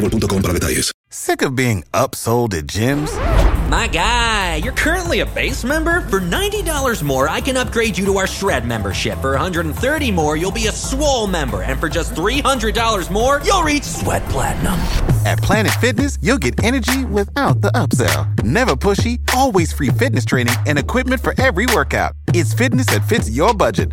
boostmobile.com para detalles. Sick of being upsold at gyms? My guy, you're currently a base member. For $90 more, I can upgrade you to our Shred membership. For $130 more, you'll be a Swole member. And for just $300 more, you'll reach Sweat Platinum. At Planet Fitness, you'll get energy without the upsell. Never pushy, always free fitness training and equipment for every workout. It's fitness that fits your budget.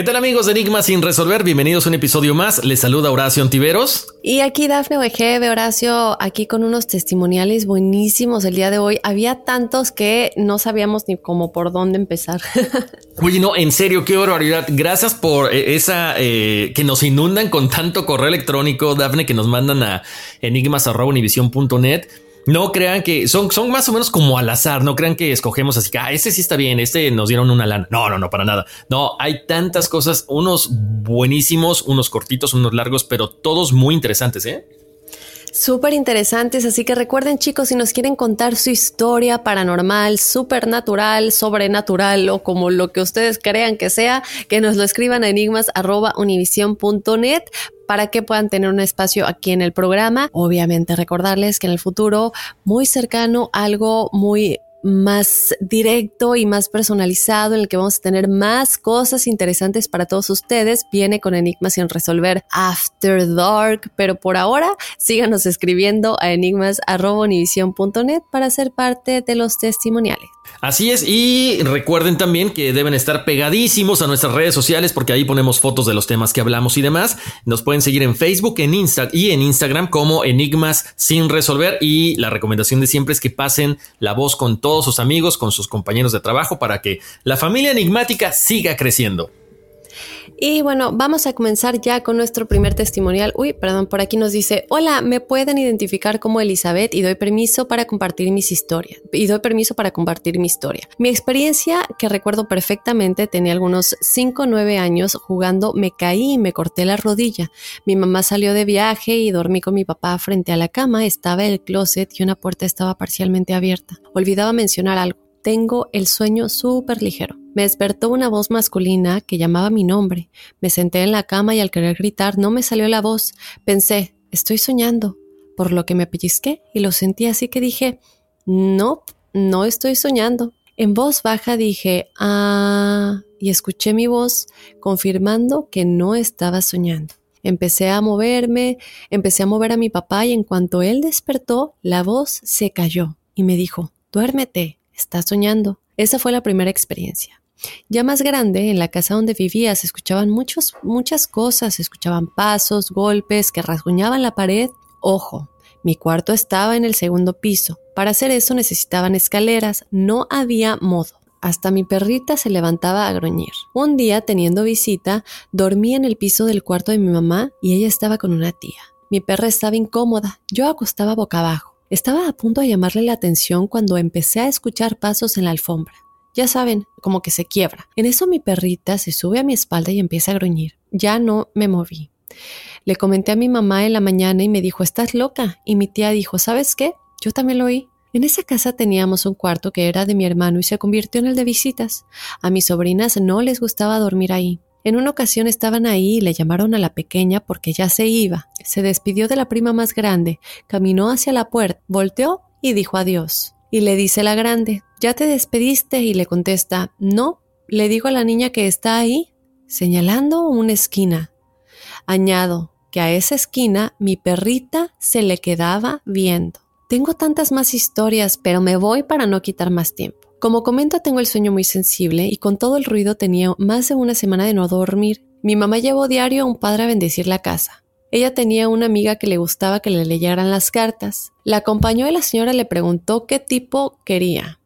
¿Qué tal amigos de Enigma sin resolver? Bienvenidos a un episodio más. Les saluda Horacio Antiveros. Y aquí Dafne OEG de Horacio, aquí con unos testimoniales buenísimos el día de hoy. Había tantos que no sabíamos ni cómo por dónde empezar. Oye, no, en serio, qué barbaridad. Gracias por eh, esa eh, que nos inundan con tanto correo electrónico, Dafne, que nos mandan a enigmas.univision.net. No crean que son, son más o menos como al azar, no crean que escogemos así que ah, este sí está bien, este nos dieron una lana. No, no, no, para nada. No, hay tantas cosas, unos buenísimos, unos cortitos, unos largos, pero todos muy interesantes, ¿eh? Súper interesantes, así que recuerden chicos, si nos quieren contar su historia paranormal, supernatural, sobrenatural o como lo que ustedes crean que sea, que nos lo escriban a enigmas.univision.net para que puedan tener un espacio aquí en el programa. Obviamente recordarles que en el futuro muy cercano algo muy más directo y más personalizado en el que vamos a tener más cosas interesantes para todos ustedes. Viene con enigmas sin resolver After Dark, pero por ahora síganos escribiendo a enigmas.univision.net para ser parte de los testimoniales. Así es, y recuerden también que deben estar pegadísimos a nuestras redes sociales porque ahí ponemos fotos de los temas que hablamos y demás. Nos pueden seguir en Facebook en Insta y en Instagram como Enigmas sin resolver y la recomendación de siempre es que pasen la voz con todos sus amigos, con sus compañeros de trabajo para que la familia enigmática siga creciendo. Y bueno, vamos a comenzar ya con nuestro primer testimonial. Uy, perdón, por aquí nos dice, hola, me pueden identificar como Elizabeth y doy permiso para compartir mis historias. Y doy permiso para compartir mi historia. Mi experiencia, que recuerdo perfectamente, tenía algunos 5 o 9 años jugando, me caí y me corté la rodilla. Mi mamá salió de viaje y dormí con mi papá frente a la cama, estaba el closet y una puerta estaba parcialmente abierta. Olvidaba mencionar algo. Tengo el sueño súper ligero. Me despertó una voz masculina que llamaba mi nombre. Me senté en la cama y al querer gritar no me salió la voz. Pensé, estoy soñando, por lo que me pellizqué y lo sentí así que dije, no, no estoy soñando. En voz baja dije, ah, y escuché mi voz confirmando que no estaba soñando. Empecé a moverme, empecé a mover a mi papá y en cuanto él despertó, la voz se cayó y me dijo, duérmete, estás soñando. Esa fue la primera experiencia. Ya más grande, en la casa donde vivía, se escuchaban muchos, muchas cosas, se escuchaban pasos, golpes que rasguñaban la pared. Ojo, mi cuarto estaba en el segundo piso. Para hacer eso necesitaban escaleras, no había modo. Hasta mi perrita se levantaba a gruñir. Un día, teniendo visita, dormí en el piso del cuarto de mi mamá y ella estaba con una tía. Mi perra estaba incómoda, yo acostaba boca abajo. Estaba a punto de llamarle la atención cuando empecé a escuchar pasos en la alfombra. Ya saben, como que se quiebra. En eso mi perrita se sube a mi espalda y empieza a gruñir. Ya no me moví. Le comenté a mi mamá en la mañana y me dijo, estás loca. Y mi tía dijo, ¿sabes qué? Yo también lo oí. En esa casa teníamos un cuarto que era de mi hermano y se convirtió en el de visitas. A mis sobrinas no les gustaba dormir ahí. En una ocasión estaban ahí y le llamaron a la pequeña porque ya se iba. Se despidió de la prima más grande, caminó hacia la puerta, volteó y dijo adiós. Y le dice la grande, ¿ya te despediste? Y le contesta, no. Le digo a la niña que está ahí, señalando una esquina. Añado que a esa esquina mi perrita se le quedaba viendo. Tengo tantas más historias, pero me voy para no quitar más tiempo. Como comento, tengo el sueño muy sensible y con todo el ruido tenía más de una semana de no dormir. Mi mamá llevó diario a un padre a bendecir la casa. Ella tenía una amiga que le gustaba que le leyeran las cartas. La acompañó y la señora le preguntó qué tipo quería.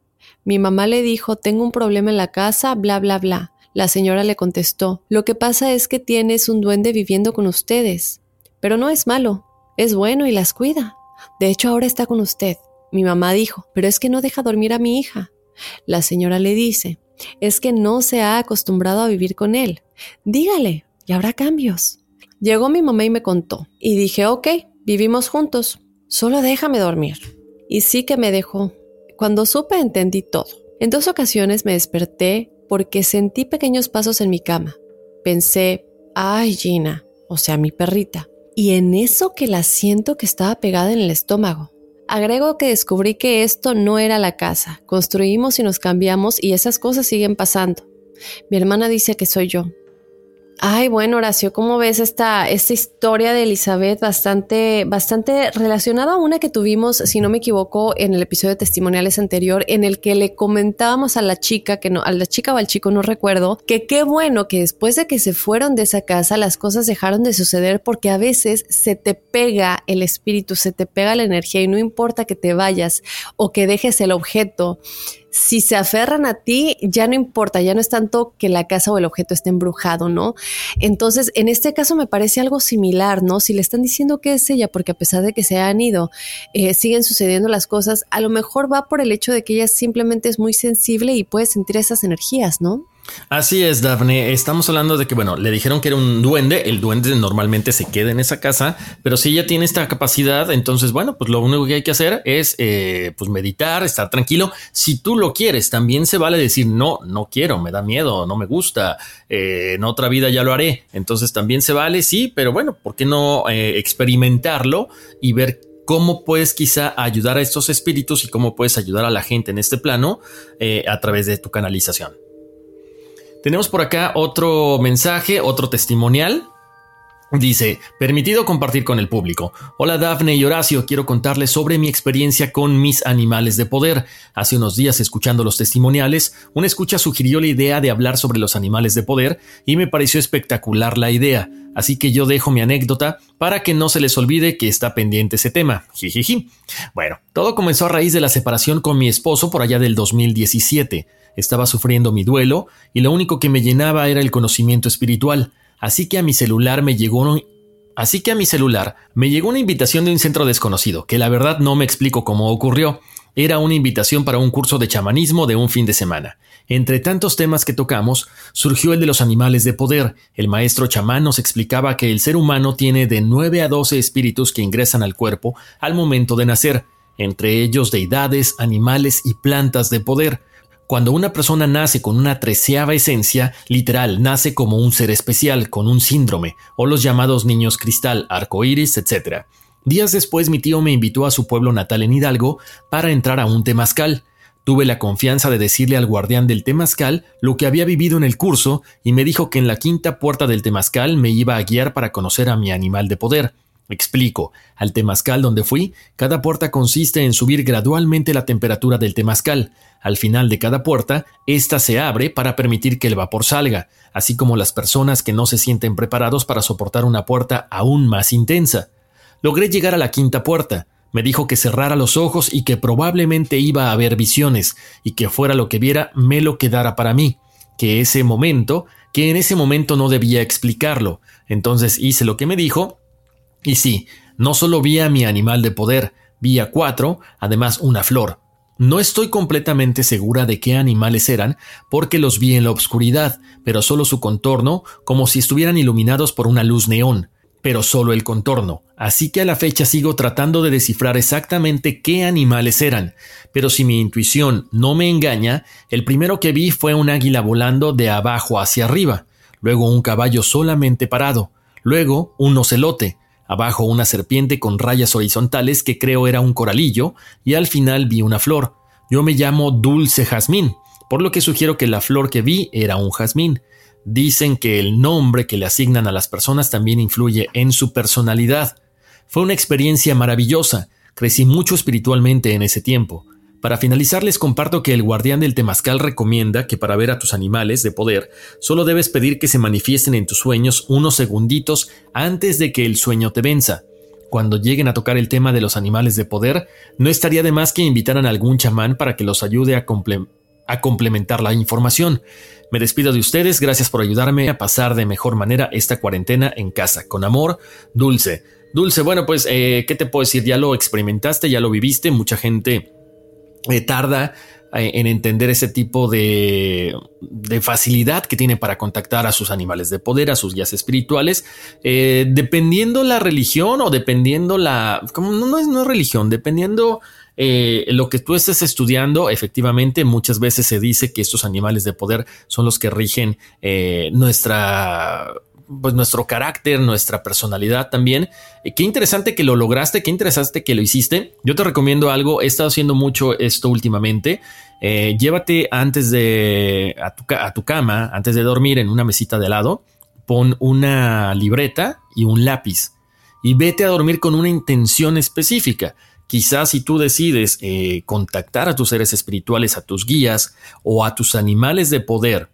Mi mamá le dijo, tengo un problema en la casa, bla, bla, bla. La señora le contestó, lo que pasa es que tienes un duende viviendo con ustedes. Pero no es malo, es bueno y las cuida. De hecho, ahora está con usted. Mi mamá dijo, pero es que no deja dormir a mi hija. La señora le dice, es que no se ha acostumbrado a vivir con él. Dígale, y habrá cambios. Llegó mi mamá y me contó, y dije, ok, vivimos juntos, solo déjame dormir. Y sí que me dejó. Cuando supe entendí todo. En dos ocasiones me desperté porque sentí pequeños pasos en mi cama. Pensé, ay Gina, o sea, mi perrita, y en eso que la siento que estaba pegada en el estómago. Agrego que descubrí que esto no era la casa, construimos y nos cambiamos y esas cosas siguen pasando. Mi hermana dice que soy yo, Ay, bueno, Horacio, ¿cómo ves esta, esta historia de Elizabeth bastante, bastante relacionada a una que tuvimos, si no me equivoco, en el episodio de testimoniales anterior, en el que le comentábamos a la chica, que no, a la chica o al chico, no recuerdo, que qué bueno que después de que se fueron de esa casa, las cosas dejaron de suceder porque a veces se te pega el espíritu, se te pega la energía y no importa que te vayas o que dejes el objeto si se aferran a ti, ya no importa, ya no es tanto que la casa o el objeto esté embrujado, ¿no? Entonces, en este caso me parece algo similar, ¿no? Si le están diciendo que es ella, porque a pesar de que se han ido, eh, siguen sucediendo las cosas, a lo mejor va por el hecho de que ella simplemente es muy sensible y puede sentir esas energías, ¿no? Así es, Daphne. Estamos hablando de que, bueno, le dijeron que era un duende. El duende normalmente se queda en esa casa, pero si ella tiene esta capacidad, entonces, bueno, pues lo único que hay que hacer es, eh, pues, meditar, estar tranquilo. Si tú lo quieres, también se vale decir, no, no quiero, me da miedo, no me gusta, eh, en otra vida ya lo haré. Entonces también se vale, sí, pero bueno, ¿por qué no eh, experimentarlo y ver cómo puedes quizá ayudar a estos espíritus y cómo puedes ayudar a la gente en este plano a través de tu canalización? Tenemos por acá otro mensaje, otro testimonial. Dice, permitido compartir con el público. Hola Dafne y Horacio, quiero contarles sobre mi experiencia con mis animales de poder. Hace unos días, escuchando los testimoniales, una escucha sugirió la idea de hablar sobre los animales de poder y me pareció espectacular la idea. Así que yo dejo mi anécdota para que no se les olvide que está pendiente ese tema. Jijiji. Bueno, todo comenzó a raíz de la separación con mi esposo por allá del 2017. Estaba sufriendo mi duelo y lo único que me llenaba era el conocimiento espiritual. Así que a mi celular me llegó a mi celular me llegó una invitación de un centro desconocido, que la verdad no me explico cómo ocurrió. Era una invitación para un curso de chamanismo de un fin de semana. Entre tantos temas que tocamos, surgió el de los animales de poder. El maestro chamán nos explicaba que el ser humano tiene de 9 a 12 espíritus que ingresan al cuerpo al momento de nacer, entre ellos deidades, animales y plantas de poder. Cuando una persona nace con una treceava esencia, literal, nace como un ser especial, con un síndrome, o los llamados niños cristal, arcoíris, etc. Días después mi tío me invitó a su pueblo natal en Hidalgo para entrar a un temazcal. Tuve la confianza de decirle al guardián del temazcal lo que había vivido en el curso y me dijo que en la quinta puerta del temazcal me iba a guiar para conocer a mi animal de poder. Explico, al temazcal donde fui, cada puerta consiste en subir gradualmente la temperatura del temazcal. Al final de cada puerta, ésta se abre para permitir que el vapor salga, así como las personas que no se sienten preparados para soportar una puerta aún más intensa. Logré llegar a la quinta puerta. Me dijo que cerrara los ojos y que probablemente iba a haber visiones, y que fuera lo que viera me lo quedara para mí, que ese momento, que en ese momento no debía explicarlo. Entonces hice lo que me dijo y sí, no solo vi a mi animal de poder, vi a cuatro, además una flor. No estoy completamente segura de qué animales eran porque los vi en la oscuridad, pero solo su contorno, como si estuvieran iluminados por una luz neón. pero solo el contorno, así que a la fecha sigo tratando de descifrar exactamente qué animales eran, pero si mi intuición no me engaña, el primero que vi fue un águila volando de abajo hacia arriba, luego un caballo solamente parado, luego un ocelote, abajo una serpiente con rayas horizontales que creo era un coralillo, y al final vi una flor. Yo me llamo Dulce Jazmín, por lo que sugiero que la flor que vi era un jazmín. Dicen que el nombre que le asignan a las personas también influye en su personalidad. Fue una experiencia maravillosa, crecí mucho espiritualmente en ese tiempo. Para finalizar les comparto que el guardián del temazcal recomienda que para ver a tus animales de poder solo debes pedir que se manifiesten en tus sueños unos segunditos antes de que el sueño te venza. Cuando lleguen a tocar el tema de los animales de poder, no estaría de más que invitaran a algún chamán para que los ayude a, complementar la información. Me despido de ustedes, gracias por ayudarme a pasar de mejor manera esta cuarentena en casa. Con amor, Dulce. Dulce, bueno, pues, eh, ¿qué te puedo decir? Ya lo experimentaste, ya lo viviste, mucha gente eh, tarda eh, en entender ese tipo de, de, facilidad que tiene para contactar a sus animales de poder, a sus guías espirituales, dependiendo la religión o dependiendo la, como no, es, no es religión, dependiendo eh, lo que tú estés estudiando, efectivamente, muchas veces se dice que estos animales de poder son los que rigen eh, nuestra pues nuestro carácter, nuestra personalidad también. Eh, qué interesante que lo lograste, qué interesante que lo hiciste. Yo te recomiendo algo, he estado haciendo mucho esto últimamente. llévate antes de a tu, a tu, cama, antes de dormir en una mesita de lado, pon una libreta y un lápiz y vete a dormir con una intención específica. Quizás si tú decides eh, contactar a tus seres espirituales, a tus guías o a tus animales de poder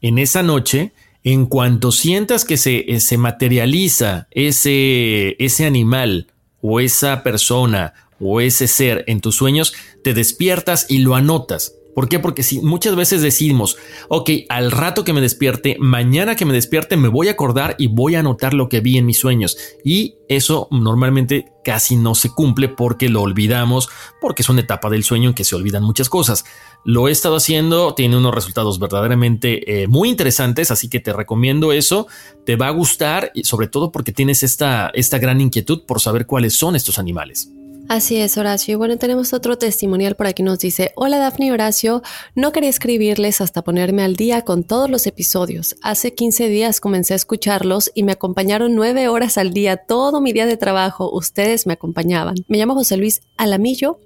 en esa noche, en cuanto sientas que se, eh, se materializa ese, ese animal o esa persona o ese ser en tus sueños, te despiertas y lo anotas. ¿Por qué? Porque si muchas veces decimos, ok, al rato que me despierte, mañana que me despierte, me voy a acordar y voy a anotar lo que vi en mis sueños. Y eso normalmente casi no se cumple porque lo olvidamos, porque es una etapa del sueño en que se olvidan muchas cosas. Lo he estado haciendo, tiene unos resultados verdaderamente eh, muy interesantes, así que te recomiendo eso, te va a gustar, y sobre todo porque tienes esta, esta gran inquietud por saber cuáles son estos animales. Así es, Horacio. Y bueno, tenemos otro testimonial por aquí. Nos dice, hola Dafne Horacio, no quería escribirles hasta ponerme al día con todos los episodios. Hace 15 días comencé a escucharlos y me acompañaron nueve horas al día, todo mi día de trabajo. Ustedes me acompañaban. Me llamo José Luis Alamillo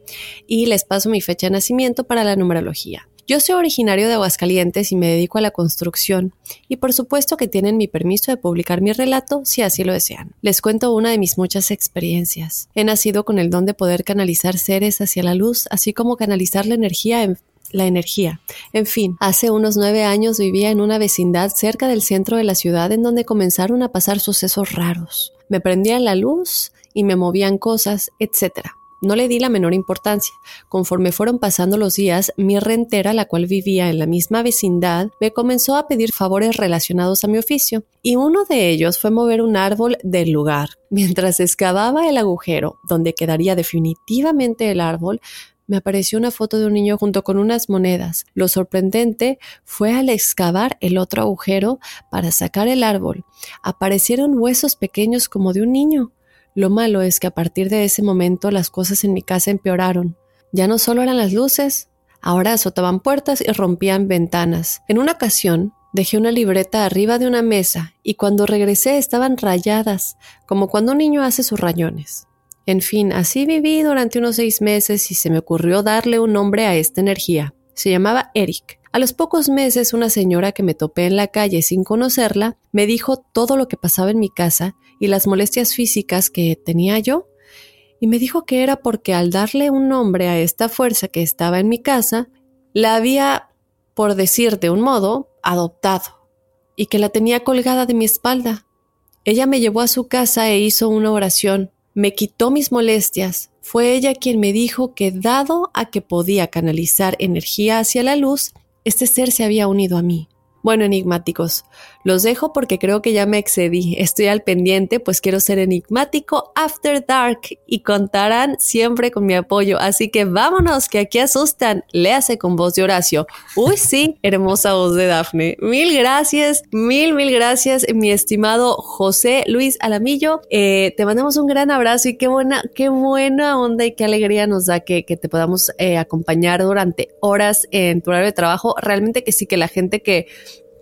y les paso mi fecha de nacimiento para la numerología. Yo soy originario de Aguascalientes y me dedico a la construcción, y por supuesto que tienen mi permiso de publicar mi relato si así lo desean. Les cuento una de mis muchas experiencias. He nacido con el don de poder canalizar seres hacia la luz, así como canalizar la energía en la energía. En fin, hace unos nueve años vivía en una vecindad cerca del centro de la ciudad en donde comenzaron a pasar sucesos raros. Me prendían la luz y me movían cosas, etcétera. No le di la menor importancia. Conforme fueron pasando los días, mi rentera, la cual vivía en la misma vecindad, me comenzó a pedir favores relacionados a mi oficio, y uno de ellos fue mover un árbol del lugar. Mientras excavaba el agujero donde quedaría definitivamente el árbol, me apareció una foto de un niño junto con unas monedas. Lo sorprendente fue al excavar el otro agujero para sacar el árbol. Aparecieron huesos pequeños como de un niño. Lo malo es que a partir de ese momento las cosas en mi casa empeoraron. Ya no solo eran las luces, ahora azotaban puertas y rompían ventanas. En una ocasión, dejé una libreta arriba de una mesa y cuando regresé estaban rayadas, como cuando un niño hace sus rayones. En fin, así viví durante unos seis meses y se me ocurrió darle un nombre a esta energía. Se llamaba Eric. A los pocos meses una señora que me topé en la calle sin conocerla me dijo todo lo que pasaba en mi casa y las molestias físicas que tenía yo, y me dijo que era porque al darle un nombre a esta fuerza que estaba en mi casa, la había, por decir de un modo, adoptado, y que la tenía colgada de mi espalda. Ella me llevó a su casa e hizo una oración, me quitó mis molestias, fue ella quien me dijo que dado a que podía canalizar energía hacia la luz, este ser se había unido a mí. Bueno, enigmáticos, Los dejo porque creo que ya me excedí. Estoy al pendiente, pues quiero ser enigmático after dark y contarán siempre con mi apoyo. Así que vámonos, que aquí asustan. Léase con voz de Horacio. Uy, sí, hermosa voz de Dafne. Mil gracias, mil, mil gracias, mi estimado José Luis Alamillo. Eh, te mandamos un gran abrazo y qué buena, qué buena onda y qué alegría nos da que, te podamos eh, acompañar durante horas en tu horario de trabajo. Realmente que sí, que la gente que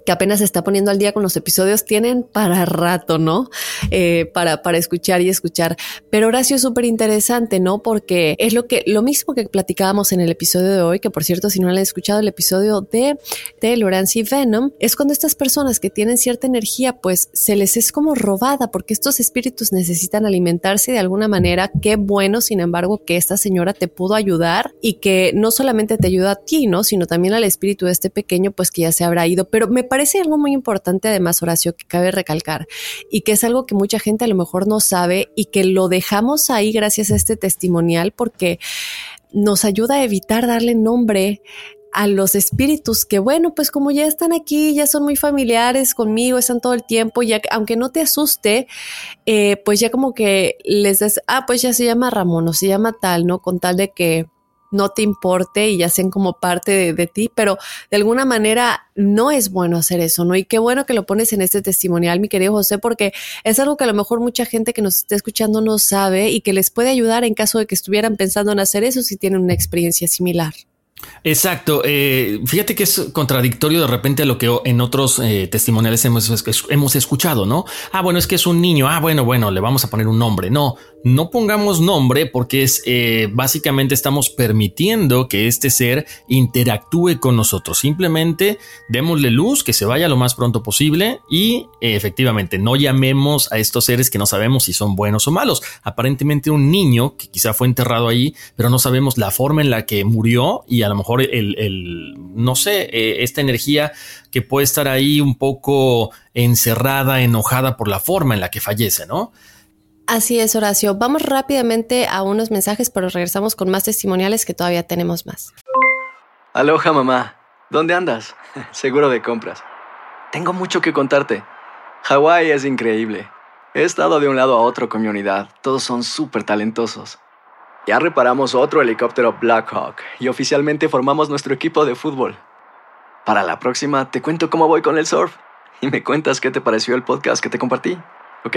que apenas se está poniendo al día con los episodios, tienen para rato, ¿no? Eh, para, para escuchar y escuchar. Pero Horacio es súper interesante, ¿no? Porque es lo que, lo mismo que platicábamos en el episodio de hoy, que por cierto, si no han escuchado el episodio de, de Lawrence y Venom, es cuando estas personas que tienen cierta energía, pues se les es como robada, porque estos espíritus necesitan alimentarse de alguna manera. Qué bueno, sin embargo, que esta señora te pudo ayudar y que no solamente te ayuda a ti, ¿no? Sino también al espíritu de este pequeño, pues que ya se habrá ido. Pero me parece algo muy importante además, Horacio, que cabe recalcar y que es algo que mucha gente a lo mejor no sabe y que lo dejamos ahí gracias a este testimonial porque nos ayuda a evitar darle nombre a los espíritus que, bueno, pues como ya están aquí, ya son muy familiares conmigo, están todo el tiempo, ya aunque no te asuste, eh, pues ya como que les das, ah, pues ya se llama Ramón o se llama tal, ¿no? Con tal de que no te importe y ya sean como parte de, ti, pero de alguna manera no es bueno hacer eso, ¿no? Y qué bueno que lo pones en este testimonial, mi querido José, porque es algo que a lo mejor mucha gente que nos está escuchando no sabe y que les puede ayudar en caso de que estuvieran pensando en hacer eso si tienen una experiencia similar. Exacto. Eh, fíjate que es contradictorio de repente a lo que en otros eh, testimoniales hemos, hemos escuchado, ¿no? Ah, bueno, es que es un niño. Ah, bueno, bueno, le vamos a poner un nombre. No, no pongamos nombre porque es eh, básicamente estamos permitiendo que este ser interactúe con nosotros. Simplemente démosle luz, que se vaya lo más pronto posible y efectivamente no llamemos a estos seres que no sabemos si son buenos o malos. Aparentemente un niño que quizá fue enterrado ahí, pero no sabemos la forma en la que murió y a lo mejor el, no sé, eh, esta energía que puede estar ahí un poco encerrada, enojada por la forma en la que fallece, ¿no? Así es, Horacio. Vamos rápidamente a unos mensajes, pero regresamos con más testimoniales que todavía tenemos más. Aloha, mamá. ¿Dónde andas? Seguro de compras. Tengo mucho que contarte. Hawái es increíble. He estado de un lado a otro con mi unidad. Todos son súper talentosos. Ya reparamos otro helicóptero Blackhawk y oficialmente formamos nuestro equipo de fútbol. Para la próxima te cuento cómo voy con el surf y me cuentas qué te pareció el podcast que te compartí, ¿ok?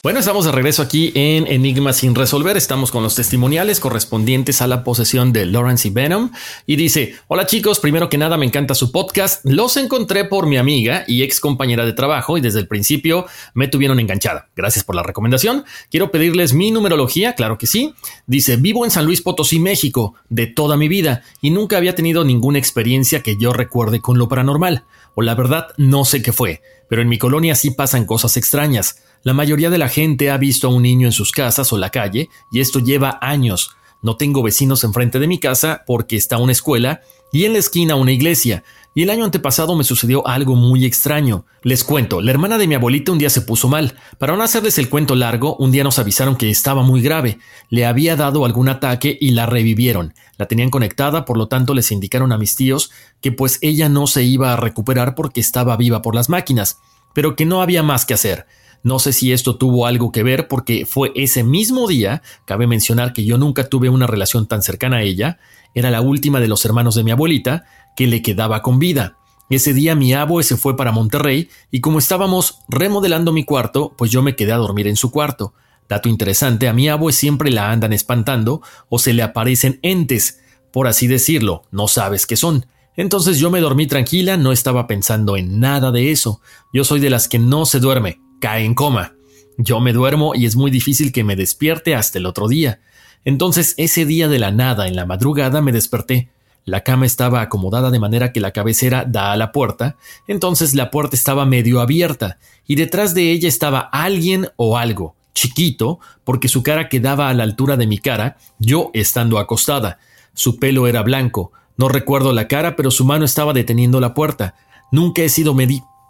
Bueno, estamos de regreso aquí en Enigma sin resolver. Estamos con los testimoniales correspondientes a la posesión de Lawrence y Venom. Y dice, hola chicos, primero que nada me encanta su podcast. Los encontré por mi amiga y ex compañera de trabajo y desde el principio me tuvieron enganchada. Gracias por la recomendación. Quiero pedirles mi numerología, claro que sí. Dice, vivo en San Luis Potosí, México, de toda mi vida y nunca había tenido ninguna experiencia que yo recuerde con lo paranormal. O la verdad, no sé qué fue, pero en mi colonia sí pasan cosas extrañas. La mayoría de la gente ha visto a un niño en sus casas o la calle, y esto lleva años. No tengo vecinos enfrente de mi casa porque está una escuela y en la esquina una iglesia. Y el año antepasado me sucedió algo muy extraño. Les cuento, la hermana de mi abuelita un día se puso mal. Para no hacerles el cuento largo, un día nos avisaron que estaba muy grave. Le había dado algún ataque y la revivieron. La tenían conectada, por lo tanto les indicaron a mis tíos que pues ella no se iba a recuperar porque estaba viva por las máquinas, pero que no había más que hacer. No sé si esto tuvo algo que ver porque fue ese mismo día, cabe mencionar que yo nunca tuve una relación tan cercana a ella, era la última de los hermanos de mi abuelita, que le quedaba con vida. Ese día mi abue se fue para Monterrey y como estábamos remodelando mi cuarto, pues yo me quedé a dormir en su cuarto. Dato interesante, a mi abue siempre la andan espantando o se le aparecen entes, por así decirlo, no sabes qué son. Entonces yo me dormí tranquila, no estaba pensando en nada de eso. Yo soy de las que no se duerme, cae en coma. Yo me duermo y es muy difícil que me despierte hasta el otro día. Entonces ese día de la nada, en la madrugada, me desperté. La cama estaba acomodada de manera que la cabecera da a la puerta, entonces la puerta estaba medio abierta, y detrás de ella estaba alguien o algo, chiquito, porque su cara quedaba a la altura de mi cara, yo estando acostada. Su pelo era blanco, no recuerdo la cara, pero su mano estaba deteniendo la puerta. Nunca he sido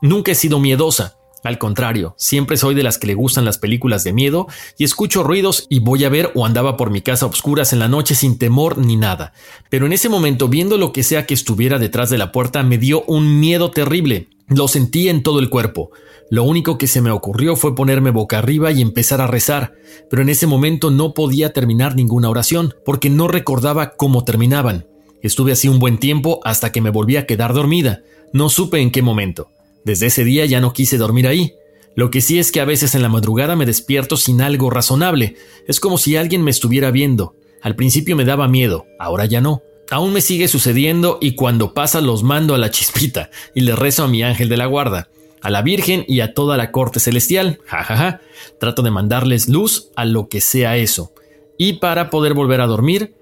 nunca he sido miedosa, al contrario, siempre soy de las que le gustan las películas de miedo y escucho ruidos y voy a ver o andaba por mi casa a obscuras en la noche sin temor ni nada. Pero en ese momento, viendo lo que sea que estuviera detrás de la puerta, me dio un miedo terrible. Lo sentí en todo el cuerpo. Lo único que se me ocurrió fue ponerme boca arriba y empezar a rezar, pero en ese momento no podía terminar ninguna oración, porque no recordaba cómo terminaban. Estuve así un buen tiempo hasta que me volví a quedar dormida. No supe en qué momento. Desde ese día ya no quise dormir ahí. Lo que sí es que a veces en la madrugada me despierto sin algo razonable. Es como si alguien me estuviera viendo. Al principio me daba miedo, ahora ya no. Aún me sigue sucediendo y cuando pasa los mando a la chispita y le rezo a mi ángel de la guarda, a la Virgen y a toda la corte celestial. Ja, ja, ja. Trato de mandarles luz a lo que sea eso. Y para poder volver a dormir,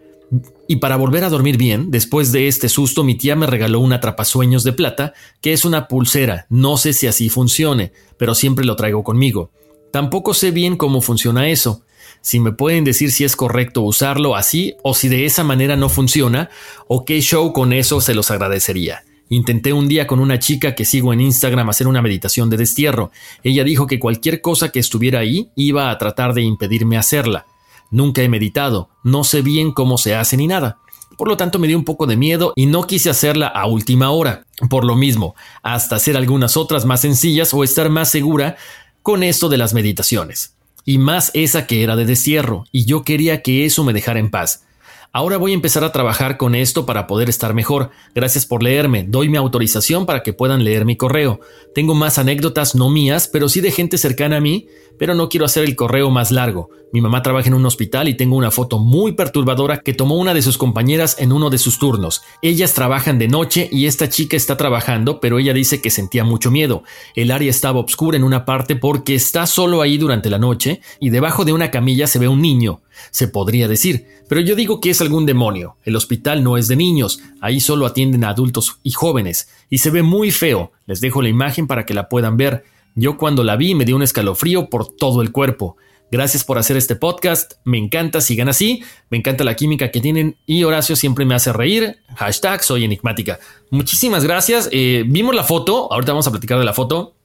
y para volver a dormir bien, después de este susto, mi tía me regaló un atrapasueños de plata, que es una pulsera. No sé si así funcione, pero siempre lo traigo conmigo. Tampoco sé bien cómo funciona eso. Si me pueden decir si es correcto usarlo así o si de esa manera no funciona, o qué show con eso se los agradecería. Intenté un día con una chica que sigo en Instagram hacer una meditación de destierro. Ella dijo que cualquier cosa que estuviera ahí iba a tratar de impedirme hacerla. Nunca he meditado, no sé bien cómo se hace ni nada. Por lo tanto me dio un poco de miedo y no quise hacerla a última hora. Por lo mismo, hasta hacer algunas otras más sencillas o estar más segura con esto de las meditaciones. Y más esa que era de destierro, y yo quería que eso me dejara en paz. Ahora voy a empezar a trabajar con esto para poder estar mejor. Gracias por leerme. Doy mi autorización para que puedan leer mi correo. Tengo más anécdotas, no mías, pero sí de gente cercana a mí, pero no quiero hacer el correo más largo. Mi mamá trabaja en un hospital y tengo una foto muy perturbadora que tomó una de sus compañeras en uno de sus turnos. Ellas trabajan de noche y esta chica está trabajando, pero ella dice que sentía mucho miedo. El área estaba oscura en una parte porque está solo ahí durante la noche y debajo de una camilla se ve un niño se podría decir, pero yo digo que es algún demonio. El hospital no es de niños, ahí solo atienden a adultos y jóvenes, y se ve muy feo. Les dejo la imagen para que la puedan ver. Yo cuando la vi me dio un escalofrío por todo el cuerpo. Gracias por hacer este podcast, me encanta, sigan así, me encanta la química que tienen y Horacio siempre me hace reír. Hashtag soy enigmática. Muchísimas gracias. Eh, vimos la foto, ahorita vamos a platicar de la foto.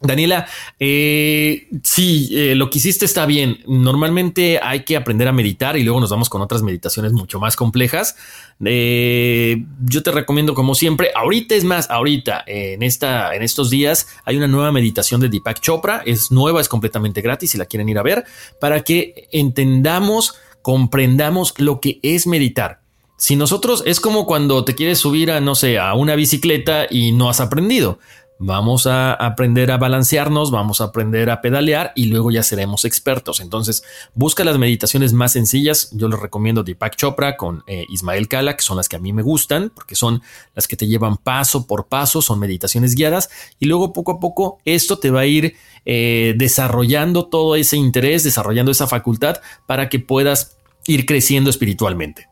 Daniela, eh, sí, eh, lo que hiciste está bien. Normalmente hay que aprender a meditar y luego nos vamos con otras meditaciones mucho más complejas. Eh, yo te recomiendo, como siempre, ahorita es más, ahorita en esta, en estos días hay una nueva meditación de Deepak Chopra. Es nueva, es completamente gratis si la quieren ir a ver para que entendamos, comprendamos lo que es meditar. Si nosotros es como cuando te quieres subir a, no sé, a una bicicleta y no has aprendido. Vamos a aprender a balancearnos, vamos a aprender a pedalear y luego ya seremos expertos. Entonces, busca las meditaciones más sencillas. Yo les recomiendo Deepak Chopra con eh, Ismael Kala, que son las que a mí me gustan, porque son las que te llevan paso por paso, son meditaciones guiadas. Y luego poco a poco esto te va a ir eh, desarrollando todo ese interés, desarrollando esa facultad para que puedas ir creciendo espiritualmente.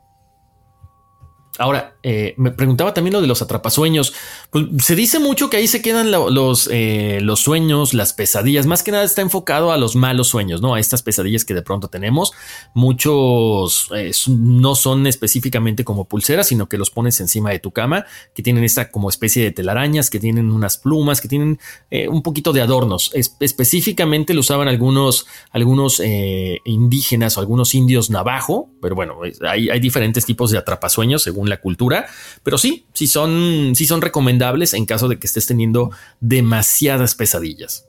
Ahora, eh, me preguntaba también lo de los atrapasueños. Pues se dice mucho que ahí se quedan los, eh, los sueños, las pesadillas. Más que nada está enfocado a los malos sueños, ¿no? A estas pesadillas que de pronto tenemos. Muchos eh, no son específicamente como pulseras, sino que los pones encima de tu cama, que tienen esta como especie de telarañas, que tienen unas plumas, que tienen un poquito de adornos. específicamente lo usaban algunos, algunos indígenas o algunos indios navajo, pero bueno, hay, hay diferentes tipos de atrapasueños según la cultura, pero sí, sí son, sí son recomendables en caso de que estés teniendo demasiadas pesadillas.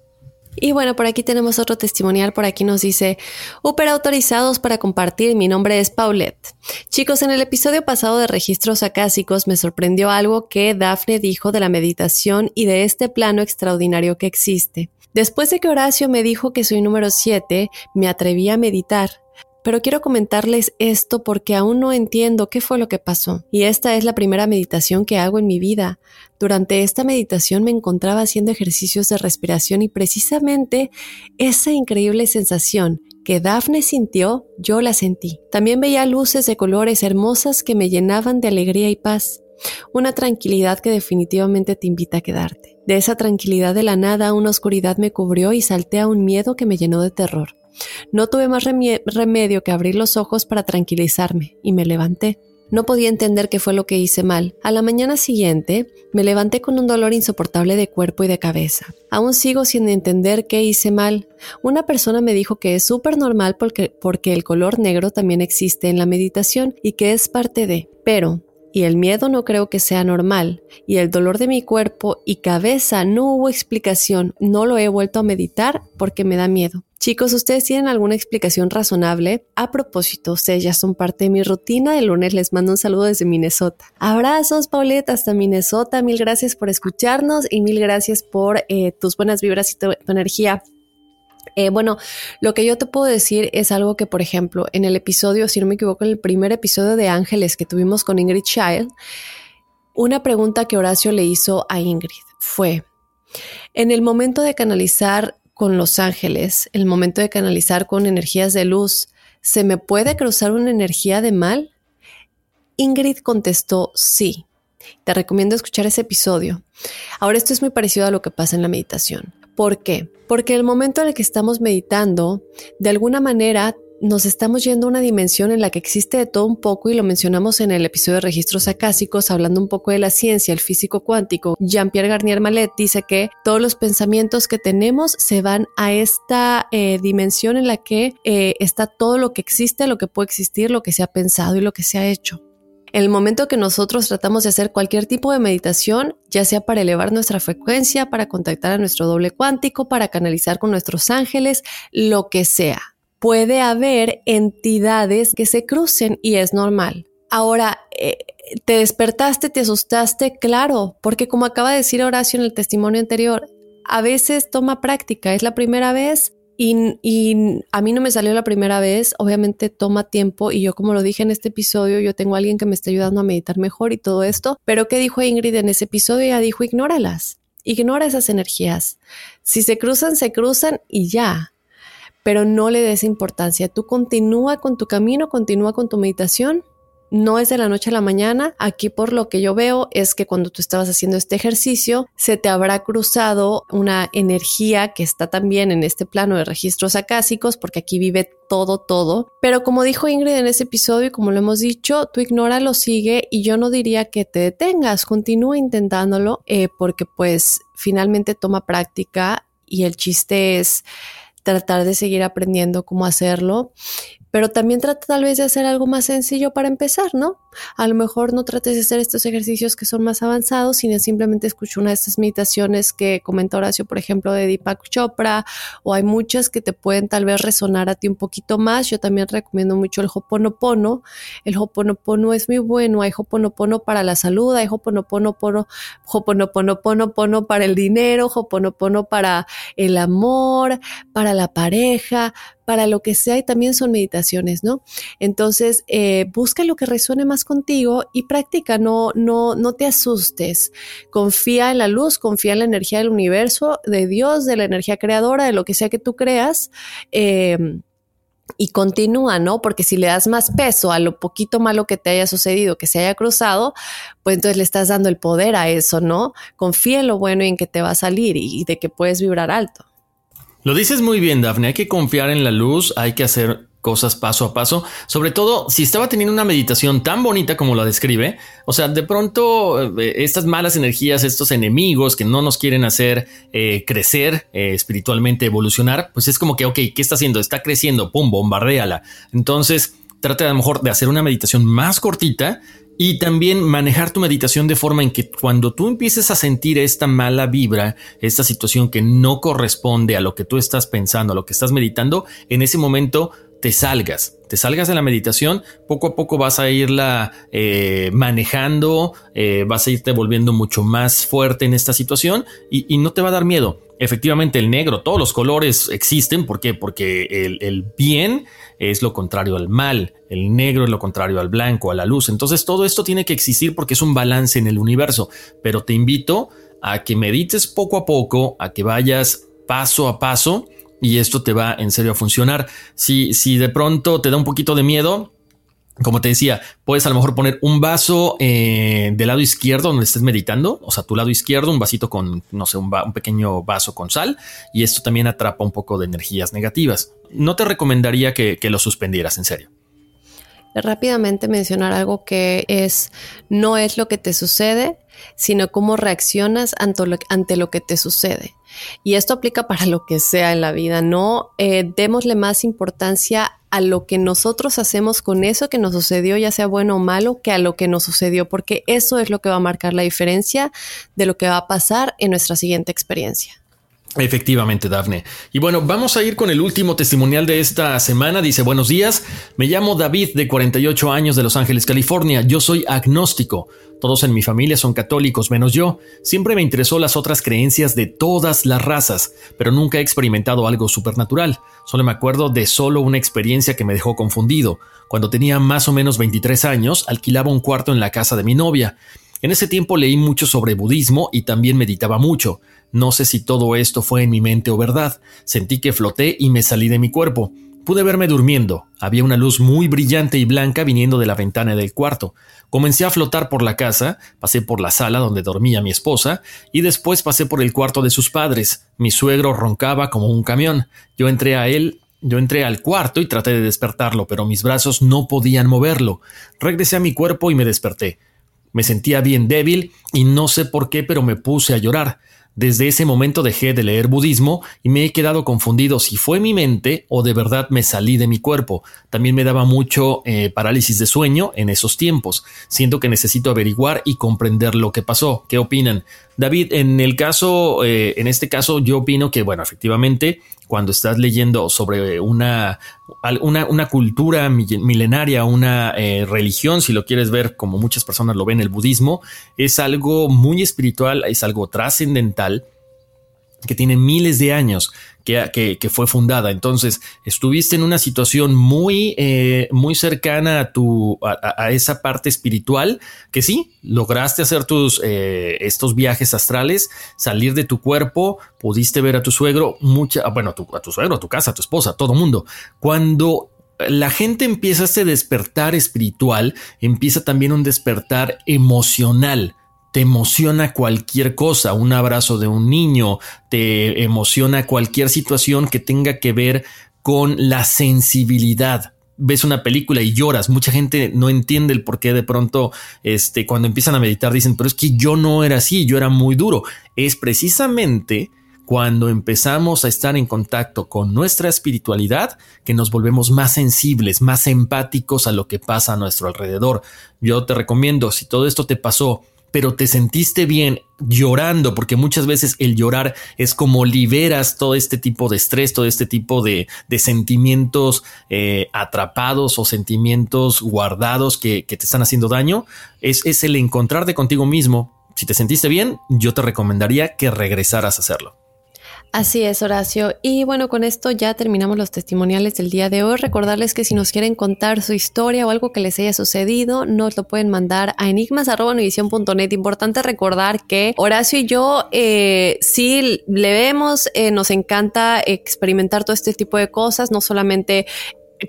Y bueno, por aquí tenemos otro testimonial. Por aquí nos dice, Uper autorizados para compartir. Mi nombre es Paulette. Chicos, en el episodio pasado de registros acásicos me sorprendió algo que Dafne dijo de la meditación y de este plano extraordinario que existe. Después de que Horacio me dijo que soy número 7, me atreví a meditar pero quiero comentarles esto porque aún no entiendo qué fue lo que pasó. Y esta es la primera meditación que hago en mi vida. Durante esta meditación me encontraba haciendo ejercicios de respiración y precisamente esa increíble sensación que Daphne sintió, yo la sentí. También veía luces de colores hermosas que me llenaban de alegría y paz. Una tranquilidad que definitivamente te invita a quedarte. De esa tranquilidad de la nada, una oscuridad me cubrió y salté a un miedo que me llenó de terror. No tuve más remedio que abrir los ojos para tranquilizarme y me levanté. No podía entender qué fue lo que hice mal. A la mañana siguiente me levanté con un dolor insoportable de cuerpo y de cabeza. Aún sigo sin entender qué hice mal. Una persona me dijo que es súper normal porque, porque el color negro también existe en la meditación y que es parte de. Pero y el miedo no creo que sea normal, y el dolor de mi cuerpo y cabeza no hubo explicación, no lo he vuelto a meditar porque me da miedo. Chicos, ¿ustedes tienen alguna explicación razonable? A propósito, ustedes ya son parte de mi rutina. El lunes les mando un saludo desde Minnesota. Abrazos, Paulette, hasta Minnesota. Mil gracias por escucharnos y mil gracias por eh, tus buenas vibras y tu energía. Eh, bueno, lo que yo te puedo decir es algo que, por ejemplo, en el episodio, si no me equivoco, en el primer episodio de Ángeles que tuvimos con Ingrid Child, una pregunta que Horacio le hizo a Ingrid fue, en el momento de canalizar con los ángeles, el momento de canalizar con energías de luz, ¿se me puede cruzar una energía de mal? Ingrid contestó sí. Te recomiendo escuchar ese episodio. Ahora esto es muy parecido a lo que pasa en la meditación. ¿Por qué? Porque el momento en el que estamos meditando, de alguna manera nos estamos yendo a una dimensión en la que existe de todo un poco y lo mencionamos en el episodio de registros acásicos, hablando un poco de la ciencia, el físico cuántico. Jean-Pierre Garnier Mallet dice que todos los pensamientos que tenemos se van a esta eh, dimensión en la que eh, está todo lo que existe, lo que puede existir, lo que se ha pensado y lo que se ha hecho. En el momento que nosotros tratamos de hacer cualquier tipo de meditación, ya sea para elevar nuestra frecuencia, para contactar a nuestro doble cuántico, para canalizar con nuestros ángeles, lo que sea, puede haber entidades que se crucen y es normal. Ahora, eh, ¿te despertaste, te asustaste? Claro, porque como acaba de decir Horacio en el testimonio anterior, a veces toma práctica, es la primera vez, y, a mí no me salió la primera vez, obviamente toma tiempo y yo como lo dije en este episodio, yo tengo a alguien que me está ayudando a meditar mejor y todo esto, pero ¿qué dijo Ingrid en ese episodio? Ella dijo, ignóralas, ignora esas energías. Si se cruzan, se cruzan y ya, pero no le des importancia. Tú continúa con tu camino, continúa con tu meditación no es de la noche a la mañana. Aquí por lo que yo veo es que cuando tú estabas haciendo este ejercicio se te habrá cruzado una energía que está también en este plano de registros acásicos porque aquí vive todo, todo. Pero como dijo Ingrid en ese episodio y como lo hemos dicho, tú ignora, lo sigue y yo no diría que te detengas, continúa intentándolo eh, porque pues finalmente toma práctica y el chiste es tratar de seguir aprendiendo cómo hacerlo pero también trata tal vez de hacer algo más sencillo para empezar, ¿no? A lo mejor no trates de hacer estos ejercicios que son más avanzados, sino simplemente escucha una de estas meditaciones que comenta Horacio, por ejemplo, de Deepak Chopra, o hay muchas que te pueden tal vez resonar a ti un poquito más. Yo también recomiendo mucho el Hoponopono. El Hoponopono es muy bueno. Hay Hoponopono para la salud, hay Hoponopono, Hoponopono para el dinero, Hoponopono para el amor, para la pareja, para lo que sea y también son meditaciones, ¿no? Entonces, eh, busca lo que resuene más contigo y practica, no, no, no te asustes. Confía en la luz, confía en la energía del universo, de Dios, de la energía creadora, de lo que sea que tú creas. Eh, y continúa, ¿no? Porque si le das más peso a lo poquito malo que te haya sucedido, que se haya cruzado, pues entonces le estás dando el poder a eso, ¿no? Confía en lo bueno y en que te va a salir y de que puedes vibrar alto. Lo dices muy bien, Daphne. Hay que confiar en la luz, hay que hacer cosas paso a paso, sobre todo si estaba teniendo una meditación tan bonita como la describe, o sea, de pronto eh, estas malas energías, estos enemigos que no nos quieren hacer eh, crecer eh, espiritualmente, evolucionar, pues es como que, ok, ¿qué está haciendo? Está creciendo, pum, bombardéala. Entonces, trata a lo mejor de hacer una meditación más cortita y también manejar tu meditación de forma en que cuando tú empieces a sentir esta mala vibra, esta situación que no corresponde a lo que tú estás pensando, a lo que estás meditando, en ese momento te salgas, te salgas de la meditación, poco a poco vas a irla eh, manejando, eh, vas a irte volviendo mucho más fuerte en esta situación y, no te va a dar miedo. Efectivamente, el negro, todos los colores existen. ¿Por qué? Porque el, el, bien es lo contrario al mal, el negro es lo contrario al blanco, a la luz. Entonces, todo esto tiene que existir porque es un balance en el universo. Pero te invito a que medites poco a poco, a que vayas paso a paso y esto te va en serio a funcionar. Si, si de pronto te da un poquito de miedo, como te decía, puedes a lo mejor poner un vaso eh, del lado izquierdo donde estés meditando, o sea, tu lado izquierdo, un vasito con, no sé, un, pequeño vaso con sal, y esto también atrapa un poco de energías negativas. No te recomendaría que, que lo suspendieras, en serio. Rápidamente mencionar algo que es, no es lo que te sucede, sino cómo reaccionas ante lo, ante lo que te sucede. Y esto aplica para lo que sea en la vida, no eh, démosle más importancia a lo que nosotros hacemos con eso que nos sucedió, ya sea bueno o malo, que a lo que nos sucedió, porque eso es lo que va a marcar la diferencia de lo que va a pasar en nuestra siguiente experiencia. Efectivamente, Dafne. Y bueno, vamos a ir con el último testimonial de esta semana. Dice, buenos días, me llamo David de 48 años de Los Ángeles, California. Yo soy agnóstico. Todos en mi familia son católicos, menos yo. Siempre me interesó las otras creencias de todas las razas, pero nunca he experimentado algo supernatural. Solo me acuerdo de solo una experiencia que me dejó confundido. Cuando tenía más o menos 23 años, alquilaba un cuarto en la casa de mi novia. En ese tiempo leí mucho sobre budismo y también meditaba mucho. No sé si todo esto fue en mi mente o verdad. Sentí que floté y me salí de mi cuerpo. Pude verme durmiendo. Había una luz muy brillante y blanca viniendo de la ventana del cuarto. Comencé a flotar por la casa, pasé por la sala donde dormía mi esposa y después pasé por el cuarto de sus padres. Mi suegro roncaba como un camión. Yo entré a él yo entré al cuarto y traté de despertarlo, pero mis brazos no podían moverlo. Regresé a mi cuerpo y me desperté. Me sentía bien débil y no sé por qué, pero me puse a llorar. Desde ese momento dejé de leer budismo y me he quedado confundido si fue mi mente o de verdad me salí de mi cuerpo. También me daba mucho eh, parálisis de sueño en esos tiempos. Siento que necesito averiguar y comprender lo que pasó. ¿Qué opinan? David, en el caso, eh, en este caso, yo opino que, bueno, efectivamente, cuando estás leyendo sobre una, una, una cultura milenaria, una eh, religión, si lo quieres ver como muchas personas lo ven, el budismo, es algo muy espiritual, es algo trascendental que tiene miles de años que, fue fundada. Entonces, estuviste en una situación muy, eh, muy cercana a, tu, a, esa parte espiritual que sí, lograste hacer tus, eh, estos viajes astrales, salir de tu cuerpo, pudiste ver a tu suegro, mucha, bueno, a tu, a tu suegro, a tu casa, a tu esposa, a todo mundo. Cuando la gente empieza este despertar espiritual, empieza también un despertar emocional te emociona cualquier cosa, un abrazo de un niño, te emociona cualquier situación que tenga que ver con la sensibilidad. Ves una película y lloras. Mucha gente no entiende el por qué de pronto, este, cuando empiezan a meditar, dicen, pero es que yo no era así, yo era muy duro. Es precisamente cuando empezamos a estar en contacto con nuestra espiritualidad que nos volvemos más sensibles, más empáticos a lo que pasa a nuestro alrededor. Yo te recomiendo, si todo esto te pasó pero te sentiste bien llorando, porque muchas veces el llorar es como liberas todo este tipo de estrés, todo este tipo de, sentimientos eh, atrapados o sentimientos guardados que, te están haciendo daño. Es, es el encontrarte contigo mismo. Si te sentiste bien, yo te recomendaría que regresaras a hacerlo. Así es, Horacio. Y bueno, con esto ya terminamos los testimoniales del día de hoy. Recordarles que si nos quieren contar su historia o algo que les haya sucedido, nos lo pueden mandar a enigmas.univision.net. Importante recordar que Horacio y yo eh, sí le vemos, eh, nos encanta experimentar todo este tipo de cosas, no solamente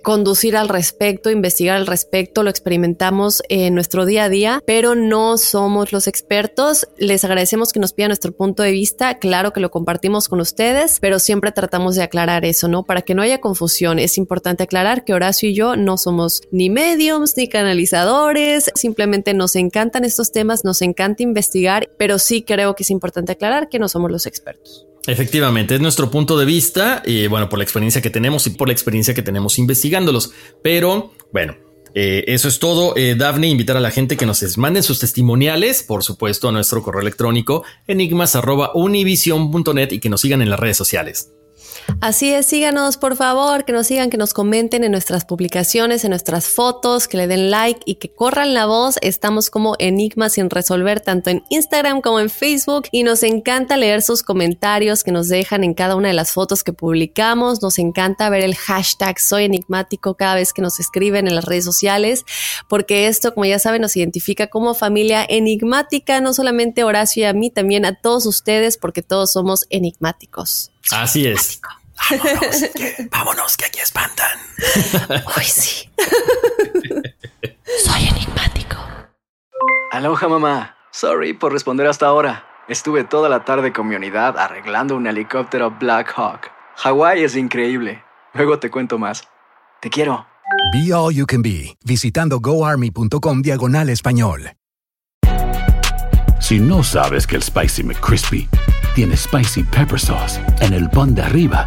conducir al respecto, investigar al respecto, lo experimentamos en nuestro día a día, pero no somos los expertos. Les agradecemos que nos pidan nuestro punto de vista, claro que lo compartimos con ustedes, pero siempre tratamos de aclarar eso, ¿no? Para que no haya confusión, es importante aclarar que Horacio y yo no somos ni mediums ni canalizadores, simplemente nos encantan estos temas, nos encanta investigar, pero sí creo que es importante aclarar que no somos los expertos. Efectivamente, es nuestro punto de vista, y bueno, por la experiencia que tenemos y por la experiencia que tenemos investigándolos. Pero bueno, eh, eso es todo. Eh, invitar a la gente que nos manden sus testimoniales, por supuesto, a nuestro correo electrónico enigmas.univision.net y que nos sigan en las redes sociales. Así es, síganos por favor, que nos sigan, que nos comenten en nuestras publicaciones, en nuestras fotos, que le den like y que corran la voz. Estamos como Enigmas sin resolver tanto en Instagram como en Facebook y nos encanta leer sus comentarios que nos dejan en cada una de las fotos que publicamos. Nos encanta ver el hashtag soy enigmático cada vez que nos escriben en las redes sociales, porque esto, como ya saben, nos identifica como familia enigmática, no solamente Horacio y a mí, también a todos ustedes, porque todos somos enigmáticos. Así es. Vámonos que, vámonos, que aquí espantan. Uy, sí. Soy enigmático. Aloha, mamá. Sorry por responder hasta ahora. Estuve toda la tarde con mi unidad arreglando un helicóptero Black Hawk. Hawái es increíble. Luego te cuento más. Te quiero. Be All You Can Be, visitando goarmy.com diagonal español. Si no sabes que el Spicy McCrispy tiene Spicy Pepper Sauce en el pan de arriba